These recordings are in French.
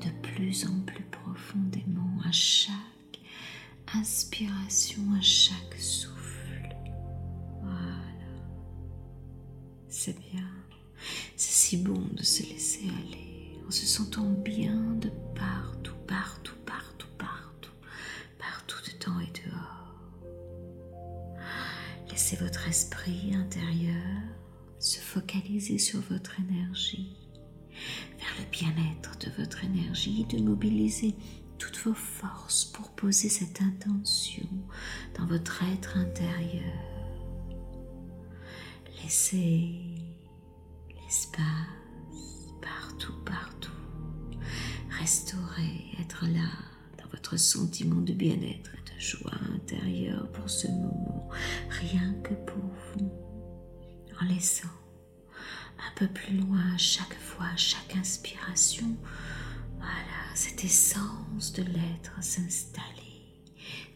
de plus en plus profondément à chaque inspiration, à chaque souffle. Voilà. C'est bien. C'est si bon de se laisser aller en se sentant bien de partout, partout, partout, partout, partout dedans et dehors. Laissez votre esprit intérieur se focaliser sur votre énergie, vers le bien-être de votre de mobiliser toutes vos forces pour poser cette intention dans votre être intérieur. Laissez l'espace partout, partout. Restaurer, être là dans votre sentiment de bien-être et de joie intérieure pour ce moment, rien que pour vous en laissant un peu plus loin chaque fois, chaque inspiration, voilà, cette essence de l'être s'installer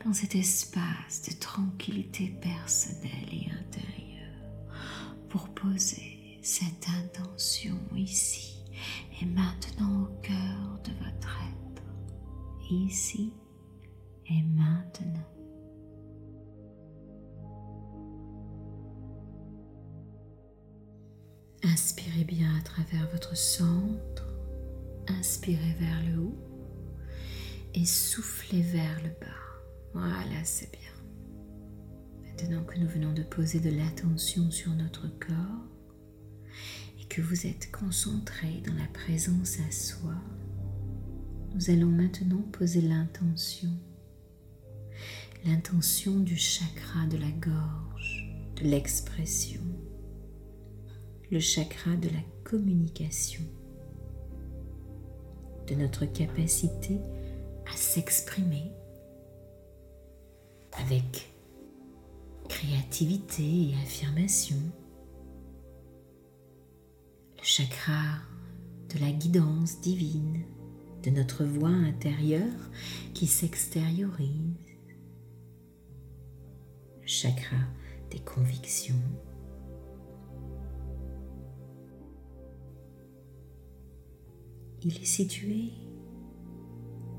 dans cet espace de tranquillité personnelle et intérieure pour poser cette intention ici et maintenant au cœur de votre être, ici et maintenant. Inspirez bien à travers votre centre, inspirez vers le haut et soufflez vers le bas. Voilà, c'est bien. Maintenant que nous venons de poser de l'attention sur notre corps et que vous êtes concentré dans la présence à soi, nous allons maintenant poser l'intention. L'intention du chakra de la gorge, de l'expression, le chakra de la communication, de notre capacité à s'exprimer avec créativité et affirmation. Le chakra de la guidance divine, de notre voix intérieure qui s'extériorise. Le chakra des convictions. Il est situé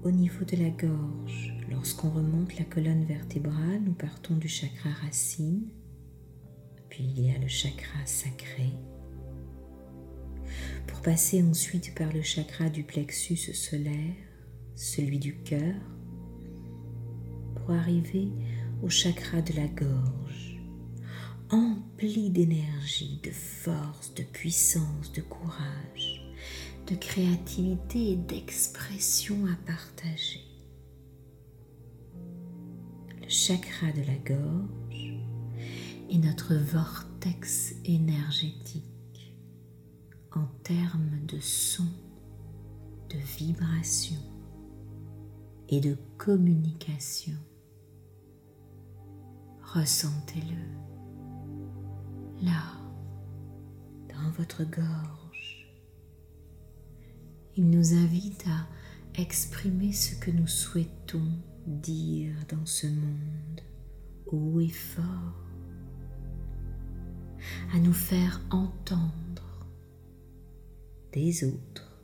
au niveau de la gorge. Lorsqu'on remonte la colonne vertébrale, nous partons du chakra racine, puis il y a le chakra sacré, pour passer ensuite par le chakra du plexus solaire, celui du cœur, pour arriver au chakra de la gorge, empli d'énergie, de force, de puissance, de courage de créativité et d'expression à partager. Le chakra de la gorge est notre vortex énergétique en termes de son, de vibration et de communication. Ressentez-le là, dans votre gorge il nous invite à exprimer ce que nous souhaitons dire dans ce monde haut et fort, à nous faire entendre des autres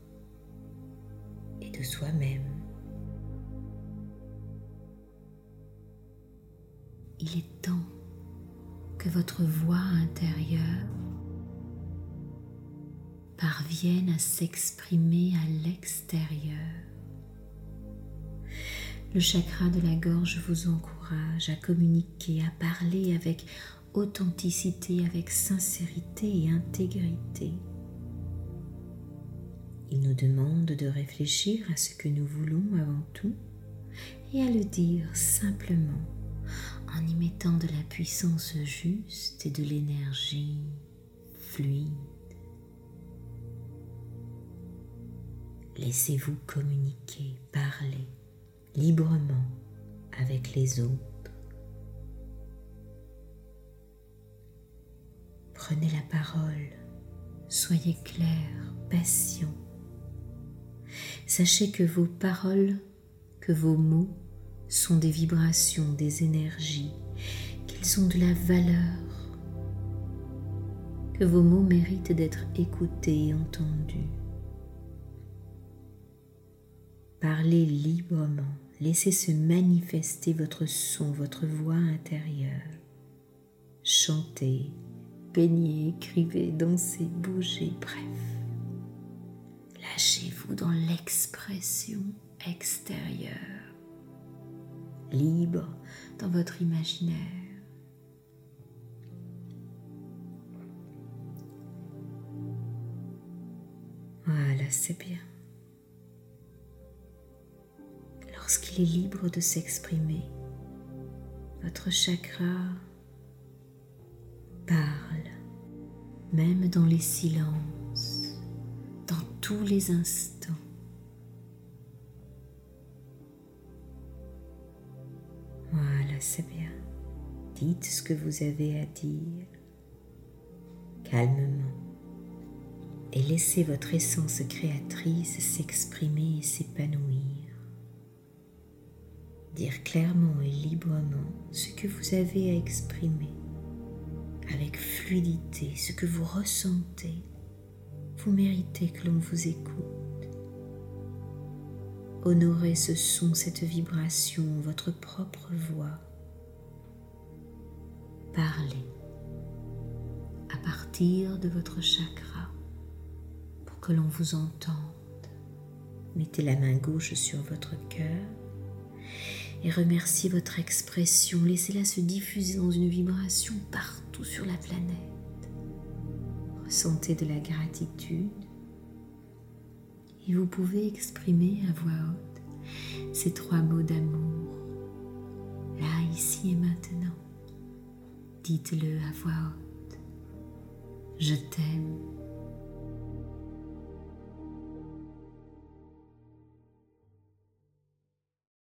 et de soi-même. Il est temps que votre voix intérieure parviennent à s'exprimer à l'extérieur. Le chakra de la gorge vous encourage à communiquer, à parler avec authenticité, avec sincérité et intégrité. Il nous demande de réfléchir à ce que nous voulons avant tout et à le dire simplement en y mettant de la puissance juste et de l'énergie fluide. Laissez-vous communiquer, parler librement avec les autres. Prenez la parole, soyez clair, patient. Sachez que vos paroles, que vos mots sont des vibrations, des énergies, qu'ils ont de la valeur, que vos mots méritent d'être écoutés et entendus. Parlez librement, laissez se manifester votre son, votre voix intérieure. Chantez, peignez, écrivez, dansez, bougez, bref. Lâchez-vous dans l'expression extérieure, libre dans votre imaginaire. Voilà, c'est bien. Lorsqu'il est libre de s'exprimer, votre chakra parle, même dans les silences, dans tous les instants. Voilà, c'est bien. Dites ce que vous avez à dire calmement et laissez votre essence créatrice s'exprimer et s'épanouir dire clairement et librement ce que vous avez à exprimer, avec fluidité, ce que vous ressentez. Vous méritez que l'on vous écoute. Honorez ce son, cette vibration, votre propre voix. Parlez à partir de votre chakra pour que l'on vous entende. Mettez la main gauche sur votre cœur et remerciez votre expression. Laissez-la se diffuser dans une vibration partout sur la planète. Ressentez de la gratitude et vous pouvez exprimer à voix haute ces trois mots d'amour, là, ici et maintenant. Dites-le à voix haute. Je t'aime